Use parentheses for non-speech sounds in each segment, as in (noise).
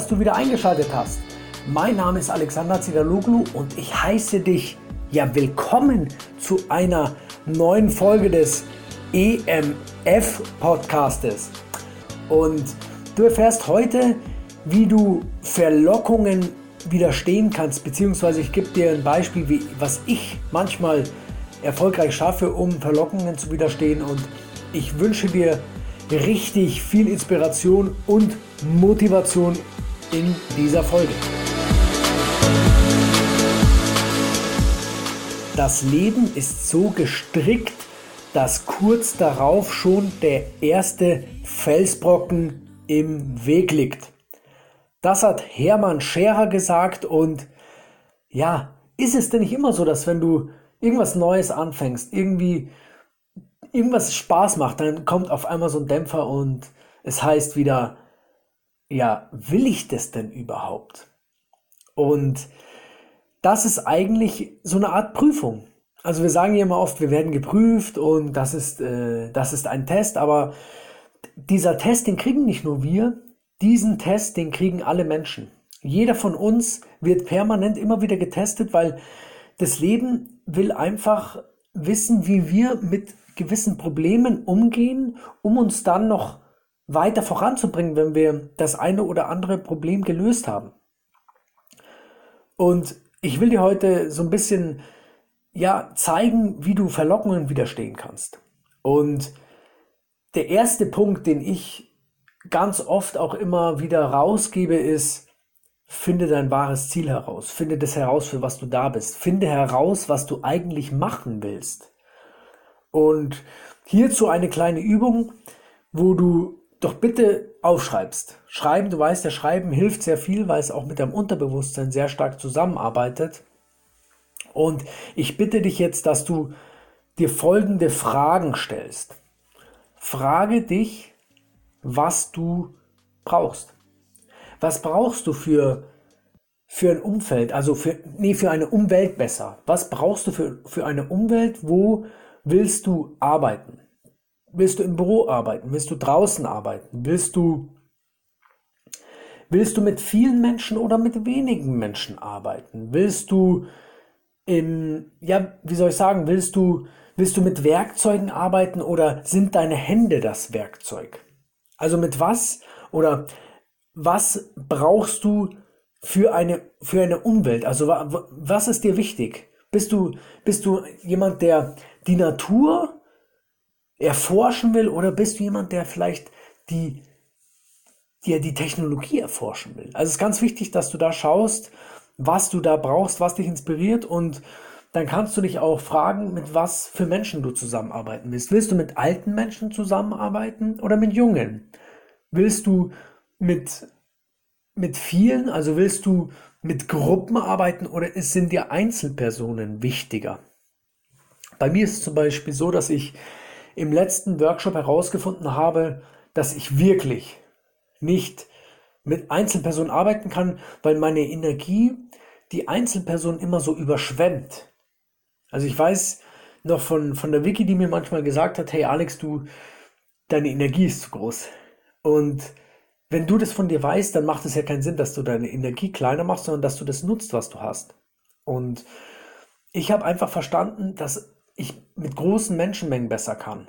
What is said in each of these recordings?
dass du wieder eingeschaltet hast. Mein Name ist Alexander Zigaloglu und ich heiße dich ja willkommen zu einer neuen Folge des EMF Podcastes. Und du erfährst heute, wie du Verlockungen widerstehen kannst, beziehungsweise ich gebe dir ein Beispiel, wie, was ich manchmal erfolgreich schaffe, um Verlockungen zu widerstehen. Und ich wünsche dir richtig viel Inspiration und Motivation in dieser Folge. Das Leben ist so gestrickt, dass kurz darauf schon der erste Felsbrocken im Weg liegt. Das hat Hermann Scherer gesagt und ja, ist es denn nicht immer so, dass wenn du irgendwas Neues anfängst, irgendwie irgendwas Spaß macht, dann kommt auf einmal so ein Dämpfer und es heißt wieder, ja, will ich das denn überhaupt? Und das ist eigentlich so eine Art Prüfung. Also wir sagen ja immer oft, wir werden geprüft und das ist, äh, das ist ein Test, aber dieser Test, den kriegen nicht nur wir, diesen Test, den kriegen alle Menschen. Jeder von uns wird permanent immer wieder getestet, weil das Leben will einfach wissen, wie wir mit gewissen Problemen umgehen, um uns dann noch weiter voranzubringen, wenn wir das eine oder andere Problem gelöst haben. Und ich will dir heute so ein bisschen ja zeigen, wie du Verlockungen widerstehen kannst. Und der erste Punkt, den ich ganz oft auch immer wieder rausgebe, ist, finde dein wahres Ziel heraus. Finde das heraus, für was du da bist. Finde heraus, was du eigentlich machen willst. Und hierzu eine kleine Übung, wo du doch bitte aufschreibst. Schreiben, du weißt, der Schreiben hilft sehr viel, weil es auch mit deinem Unterbewusstsein sehr stark zusammenarbeitet. Und ich bitte dich jetzt, dass du dir folgende Fragen stellst. Frage dich, was du brauchst. Was brauchst du für, für ein Umfeld, also für, nee, für eine Umwelt besser? Was brauchst du für, für eine Umwelt, wo willst du arbeiten? Willst du im Büro arbeiten? Willst du draußen arbeiten? Willst du, willst du mit vielen Menschen oder mit wenigen Menschen arbeiten? Willst du im, ja, wie soll ich sagen, willst du, willst du mit Werkzeugen arbeiten oder sind deine Hände das Werkzeug? Also mit was oder was brauchst du für eine, für eine Umwelt? Also was ist dir wichtig? Bist du, bist du jemand, der die Natur erforschen will oder bist du jemand, der vielleicht die, die, die Technologie erforschen will? Also es ist ganz wichtig, dass du da schaust, was du da brauchst, was dich inspiriert und dann kannst du dich auch fragen, mit was für Menschen du zusammenarbeiten willst. Willst du mit alten Menschen zusammenarbeiten oder mit jungen? Willst du mit, mit vielen, also willst du mit Gruppen arbeiten oder sind dir Einzelpersonen wichtiger? Bei mir ist es zum Beispiel so, dass ich im letzten Workshop herausgefunden habe, dass ich wirklich nicht mit Einzelpersonen arbeiten kann, weil meine Energie die Einzelperson immer so überschwemmt. Also ich weiß noch von, von der Wiki, die mir manchmal gesagt hat, hey Alex, du, deine Energie ist zu groß. Und wenn du das von dir weißt, dann macht es ja keinen Sinn, dass du deine Energie kleiner machst, sondern dass du das nutzt, was du hast. Und ich habe einfach verstanden, dass ich mit großen Menschenmengen besser kann.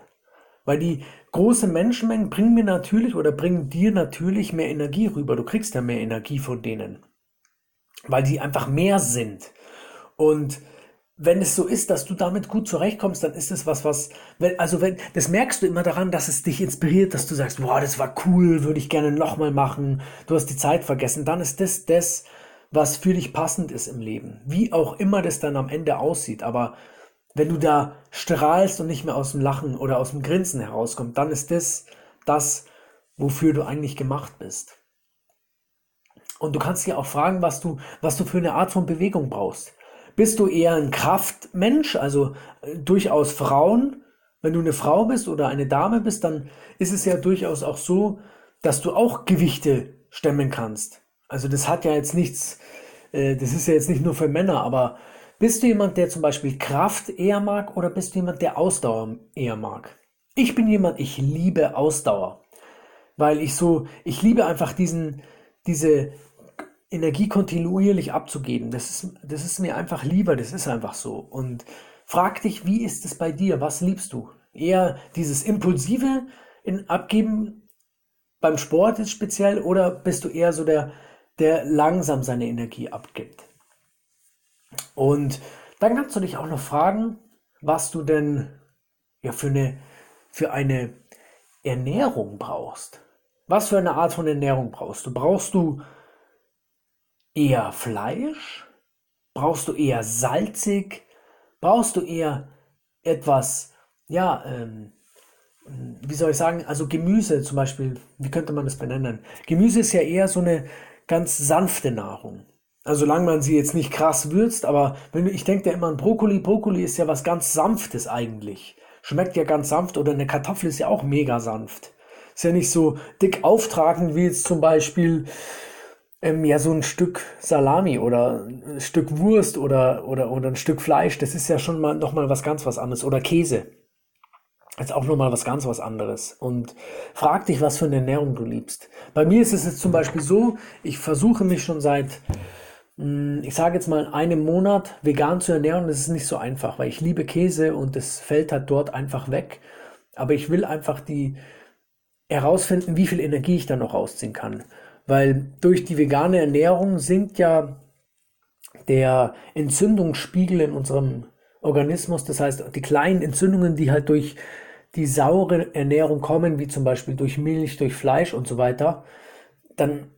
Weil die großen Menschenmengen bringen mir natürlich oder bringen dir natürlich mehr Energie rüber. Du kriegst ja mehr Energie von denen. Weil die einfach mehr sind. Und wenn es so ist, dass du damit gut zurechtkommst, dann ist es was, was, also wenn, das merkst du immer daran, dass es dich inspiriert, dass du sagst, boah, das war cool, würde ich gerne nochmal machen, du hast die Zeit vergessen, dann ist das das, was für dich passend ist im Leben. Wie auch immer das dann am Ende aussieht, aber wenn du da strahlst und nicht mehr aus dem Lachen oder aus dem Grinsen herauskommst, dann ist das das, wofür du eigentlich gemacht bist. Und du kannst dir auch fragen, was du, was du für eine Art von Bewegung brauchst. Bist du eher ein Kraftmensch, also äh, durchaus Frauen? Wenn du eine Frau bist oder eine Dame bist, dann ist es ja durchaus auch so, dass du auch Gewichte stemmen kannst. Also das hat ja jetzt nichts, äh, das ist ja jetzt nicht nur für Männer, aber bist du jemand, der zum Beispiel Kraft eher mag oder bist du jemand, der Ausdauer eher mag? Ich bin jemand, ich liebe Ausdauer, weil ich so, ich liebe einfach diesen, diese Energie kontinuierlich abzugeben. Das ist, das ist mir einfach lieber, das ist einfach so. Und frag dich, wie ist es bei dir? Was liebst du? Eher dieses impulsive in Abgeben beim Sport ist speziell oder bist du eher so der, der langsam seine Energie abgibt? Und dann kannst du dich auch noch fragen, was du denn ja für eine, für eine Ernährung brauchst. Was für eine Art von Ernährung brauchst du? Brauchst du eher Fleisch? Brauchst du eher salzig? Brauchst du eher etwas, ja, ähm, wie soll ich sagen, also Gemüse zum Beispiel, wie könnte man das benennen? Gemüse ist ja eher so eine ganz sanfte Nahrung. Also solange man sie jetzt nicht krass würzt, aber wenn ich denke ja immer an Brokkoli, Brokkoli ist ja was ganz Sanftes eigentlich. Schmeckt ja ganz sanft oder eine Kartoffel ist ja auch mega sanft. Ist ja nicht so dick auftragend wie jetzt zum Beispiel ähm, ja so ein Stück Salami oder ein Stück Wurst oder, oder, oder ein Stück Fleisch. Das ist ja schon mal nochmal was ganz was anderes. Oder Käse. Jetzt auch nochmal was ganz was anderes. Und frag dich, was für eine Ernährung du liebst. Bei mir ist es jetzt zum Beispiel so, ich versuche mich schon seit ich sage jetzt mal, einem Monat vegan zu ernähren, das ist nicht so einfach, weil ich liebe Käse und es fällt halt dort einfach weg. Aber ich will einfach die herausfinden, wie viel Energie ich da noch rausziehen kann. Weil durch die vegane Ernährung sinkt ja der Entzündungsspiegel in unserem Organismus. Das heißt, die kleinen Entzündungen, die halt durch die saure Ernährung kommen, wie zum Beispiel durch Milch, durch Fleisch und so weiter, dann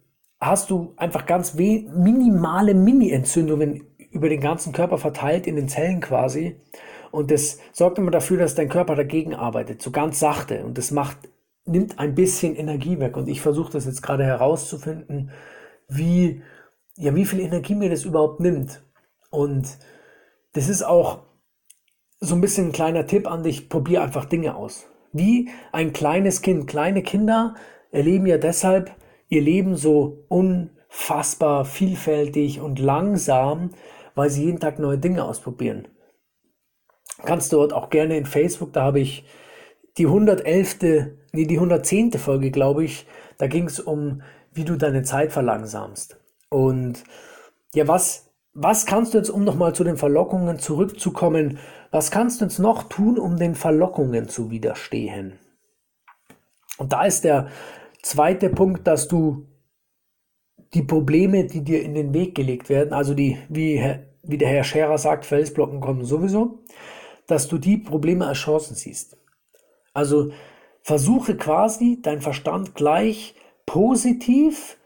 hast du einfach ganz minimale Mini-Entzündungen über den ganzen Körper verteilt in den Zellen quasi. Und das sorgt immer dafür, dass dein Körper dagegen arbeitet, so ganz sachte. Und das macht, nimmt ein bisschen Energie weg. Und ich versuche das jetzt gerade herauszufinden, wie, ja, wie viel Energie mir das überhaupt nimmt. Und das ist auch so ein bisschen ein kleiner Tipp an dich, probier einfach Dinge aus. Wie ein kleines Kind. Kleine Kinder erleben ja deshalb ihr Leben so unfassbar vielfältig und langsam, weil sie jeden Tag neue Dinge ausprobieren. Kannst du dort auch gerne in Facebook, da habe ich die 111. Nee, die 110. Folge, glaube ich, da ging es um, wie du deine Zeit verlangsamst. Und ja, was, was kannst du jetzt, um nochmal zu den Verlockungen zurückzukommen, was kannst du jetzt noch tun, um den Verlockungen zu widerstehen? Und da ist der Zweiter Punkt, dass du die Probleme, die dir in den Weg gelegt werden, also die, wie, wie der Herr Scherer sagt, Felsblocken kommen sowieso, dass du die Probleme als Chancen siehst. Also versuche quasi dein Verstand gleich positiv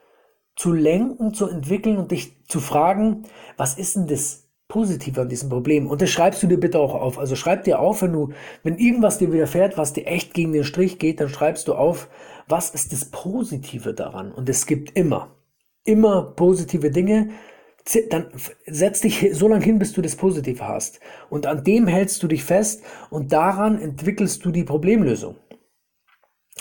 zu lenken, zu entwickeln und dich zu fragen, was ist denn das positiv an diesem Problem. Und das schreibst du dir bitte auch auf. Also schreib dir auf, wenn du, wenn irgendwas dir widerfährt, was dir echt gegen den Strich geht, dann schreibst du auf, was ist das Positive daran? Und es gibt immer, immer positive Dinge. Dann setz dich so lange hin, bis du das Positive hast. Und an dem hältst du dich fest und daran entwickelst du die Problemlösung.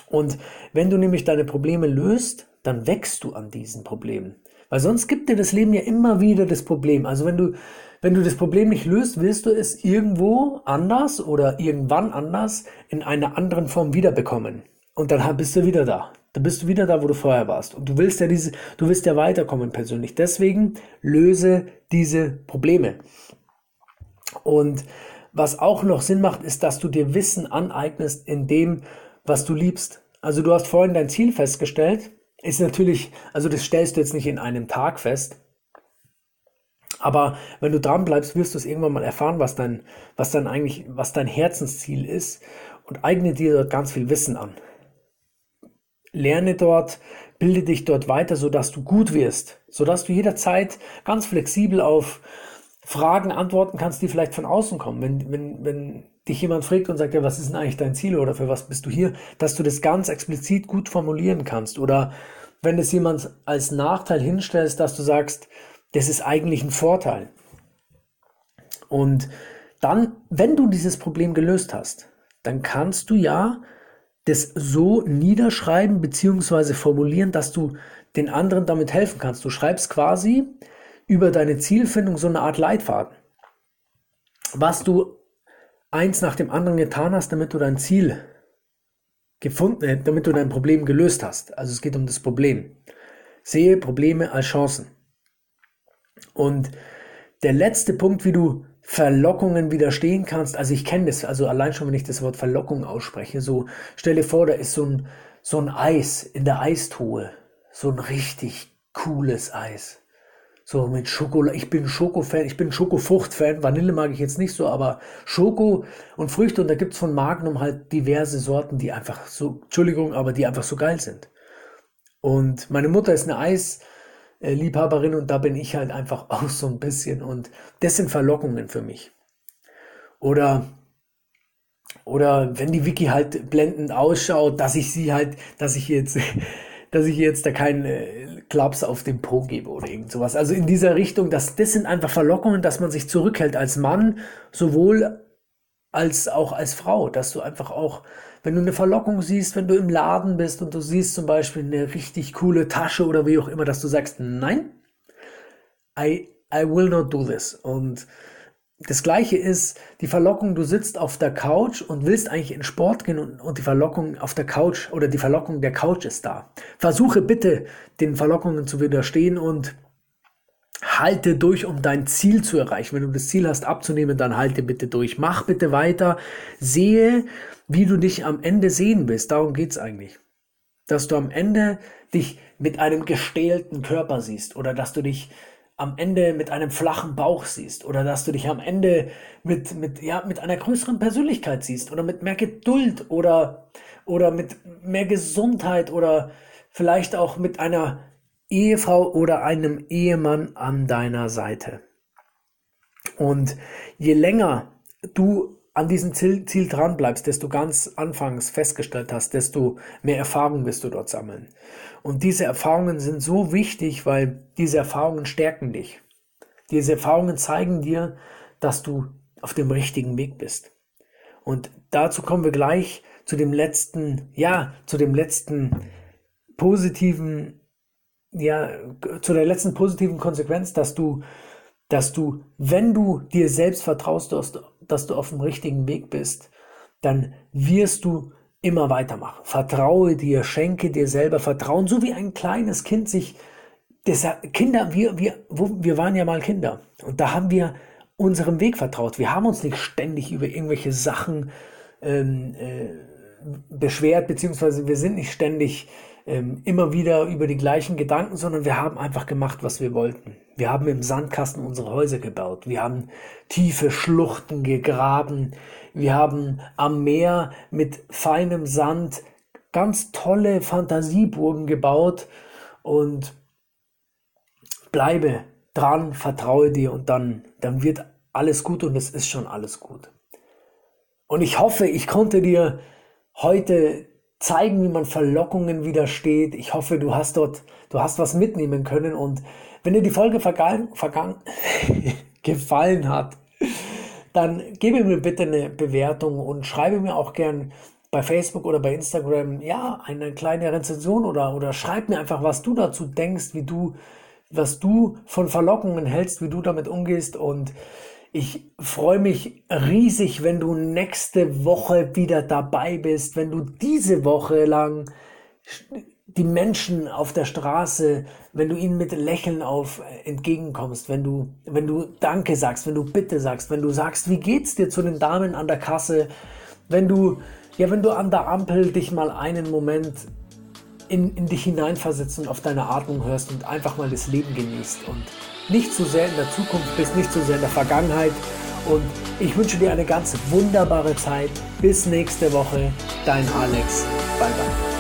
Und wenn du nämlich deine Probleme löst, dann wächst du an diesen Problemen. Weil sonst gibt dir das Leben ja immer wieder das Problem. Also wenn du, wenn du das Problem nicht löst, willst du es irgendwo anders oder irgendwann anders in einer anderen Form wiederbekommen. Und dann bist du wieder da. Dann bist du wieder da, wo du vorher warst. Und du willst ja diese, du willst ja weiterkommen persönlich. Deswegen löse diese Probleme. Und was auch noch Sinn macht, ist, dass du dir Wissen aneignest in dem, was du liebst. Also du hast vorhin dein Ziel festgestellt ist natürlich, also das stellst du jetzt nicht in einem Tag fest. Aber wenn du dran bleibst, wirst du es irgendwann mal erfahren, was dein, was dann eigentlich, was dein Herzensziel ist und eigne dir dort ganz viel Wissen an. Lerne dort, bilde dich dort weiter, sodass du gut wirst, sodass du jederzeit ganz flexibel auf Fragen antworten kannst, die vielleicht von außen kommen. Wenn, wenn, wenn dich jemand fragt und sagt, ja, was ist denn eigentlich dein Ziel oder für was bist du hier, dass du das ganz explizit gut formulieren kannst. Oder wenn es jemand als Nachteil hinstellst, dass du sagst, das ist eigentlich ein Vorteil. Und dann, wenn du dieses Problem gelöst hast, dann kannst du ja das so niederschreiben bzw. formulieren, dass du den anderen damit helfen kannst. Du schreibst quasi über deine Zielfindung so eine Art Leitfaden. Was du eins nach dem anderen getan hast, damit du dein Ziel gefunden, äh, damit du dein Problem gelöst hast. Also es geht um das Problem. Sehe Probleme als Chancen. Und der letzte Punkt, wie du Verlockungen widerstehen kannst, also ich kenne das, also allein schon, wenn ich das Wort Verlockung ausspreche, so stell dir vor, da ist so ein, so ein Eis in der Eistruhe, so ein richtig cooles Eis. So mit Schokolade. Ich bin Schoko-Fan, ich bin Schokofrucht-Fan. Vanille mag ich jetzt nicht so, aber Schoko und Früchte und da gibt's von Magnum halt diverse Sorten, die einfach so, Entschuldigung, aber die einfach so geil sind. Und meine Mutter ist eine Eisliebhaberin und da bin ich halt einfach (laughs) auch so ein bisschen und das sind Verlockungen für mich. Oder oder wenn die Wiki halt blendend ausschaut, dass ich sie halt, dass ich jetzt (laughs) dass ich jetzt da keinen äh, Klaps auf den Po gebe oder irgend sowas. Also in dieser Richtung, dass das sind einfach Verlockungen, dass man sich zurückhält als Mann, sowohl als auch als Frau, dass du einfach auch, wenn du eine Verlockung siehst, wenn du im Laden bist und du siehst zum Beispiel eine richtig coole Tasche oder wie auch immer, dass du sagst, nein, I, I will not do this. Und das gleiche ist die Verlockung, du sitzt auf der Couch und willst eigentlich in Sport gehen und, und, die Verlockung auf der Couch oder die Verlockung der Couch ist da. Versuche bitte den Verlockungen zu widerstehen und halte durch, um dein Ziel zu erreichen. Wenn du das Ziel hast abzunehmen, dann halte bitte durch. Mach bitte weiter. Sehe, wie du dich am Ende sehen willst. Darum geht's eigentlich. Dass du am Ende dich mit einem gestählten Körper siehst oder dass du dich am Ende mit einem flachen Bauch siehst oder dass du dich am Ende mit, mit, ja, mit einer größeren Persönlichkeit siehst oder mit mehr Geduld oder, oder mit mehr Gesundheit oder vielleicht auch mit einer Ehefrau oder einem Ehemann an deiner Seite. Und je länger du an diesem Ziel, Ziel dran bleibst, desto ganz anfangs festgestellt hast, desto mehr Erfahrung wirst du dort sammeln. Und diese Erfahrungen sind so wichtig, weil diese Erfahrungen stärken dich. Diese Erfahrungen zeigen dir, dass du auf dem richtigen Weg bist. Und dazu kommen wir gleich zu dem letzten, ja, zu dem letzten positiven, ja, zu der letzten positiven Konsequenz, dass du, dass du, wenn du dir selbst vertraust, dass, du auf dem richtigen Weg bist, dann wirst du immer weitermachen. Vertraue dir, schenke dir selber Vertrauen, so wie ein kleines Kind sich, das, Kinder, wir, wir, wir waren ja mal Kinder und da haben wir unserem Weg vertraut. Wir haben uns nicht ständig über irgendwelche Sachen ähm, äh, beschwert, beziehungsweise wir sind nicht ständig ähm, immer wieder über die gleichen Gedanken, sondern wir haben einfach gemacht, was wir wollten. Wir haben im Sandkasten unsere Häuser gebaut. Wir haben tiefe Schluchten gegraben. Wir haben am Meer mit feinem Sand ganz tolle Fantasieburgen gebaut und bleibe dran, vertraue dir und dann, dann wird alles gut und es ist schon alles gut. Und ich hoffe, ich konnte dir heute zeigen, wie man Verlockungen widersteht. Ich hoffe, du hast dort, du hast was mitnehmen können. Und wenn dir die Folge vergangen, vergangen, (laughs) gefallen hat, dann gebe mir bitte eine Bewertung und schreibe mir auch gern bei Facebook oder bei Instagram, ja, eine kleine Rezension oder, oder schreib mir einfach, was du dazu denkst, wie du, was du von Verlockungen hältst, wie du damit umgehst und ich freue mich riesig, wenn du nächste Woche wieder dabei bist, wenn du diese Woche lang die Menschen auf der Straße, wenn du ihnen mit Lächeln auf äh, entgegenkommst, wenn du, wenn du Danke sagst, wenn du Bitte sagst, wenn du sagst, wie geht's dir zu den Damen an der Kasse, wenn du, ja, wenn du an der Ampel dich mal einen Moment in, in dich hineinversetzt und auf deine Atmung hörst und einfach mal das Leben genießt und nicht zu sehr in der Zukunft bist, nicht zu sehr in der Vergangenheit. Und ich wünsche dir eine ganz wunderbare Zeit. Bis nächste Woche. Dein Alex. Bye bye.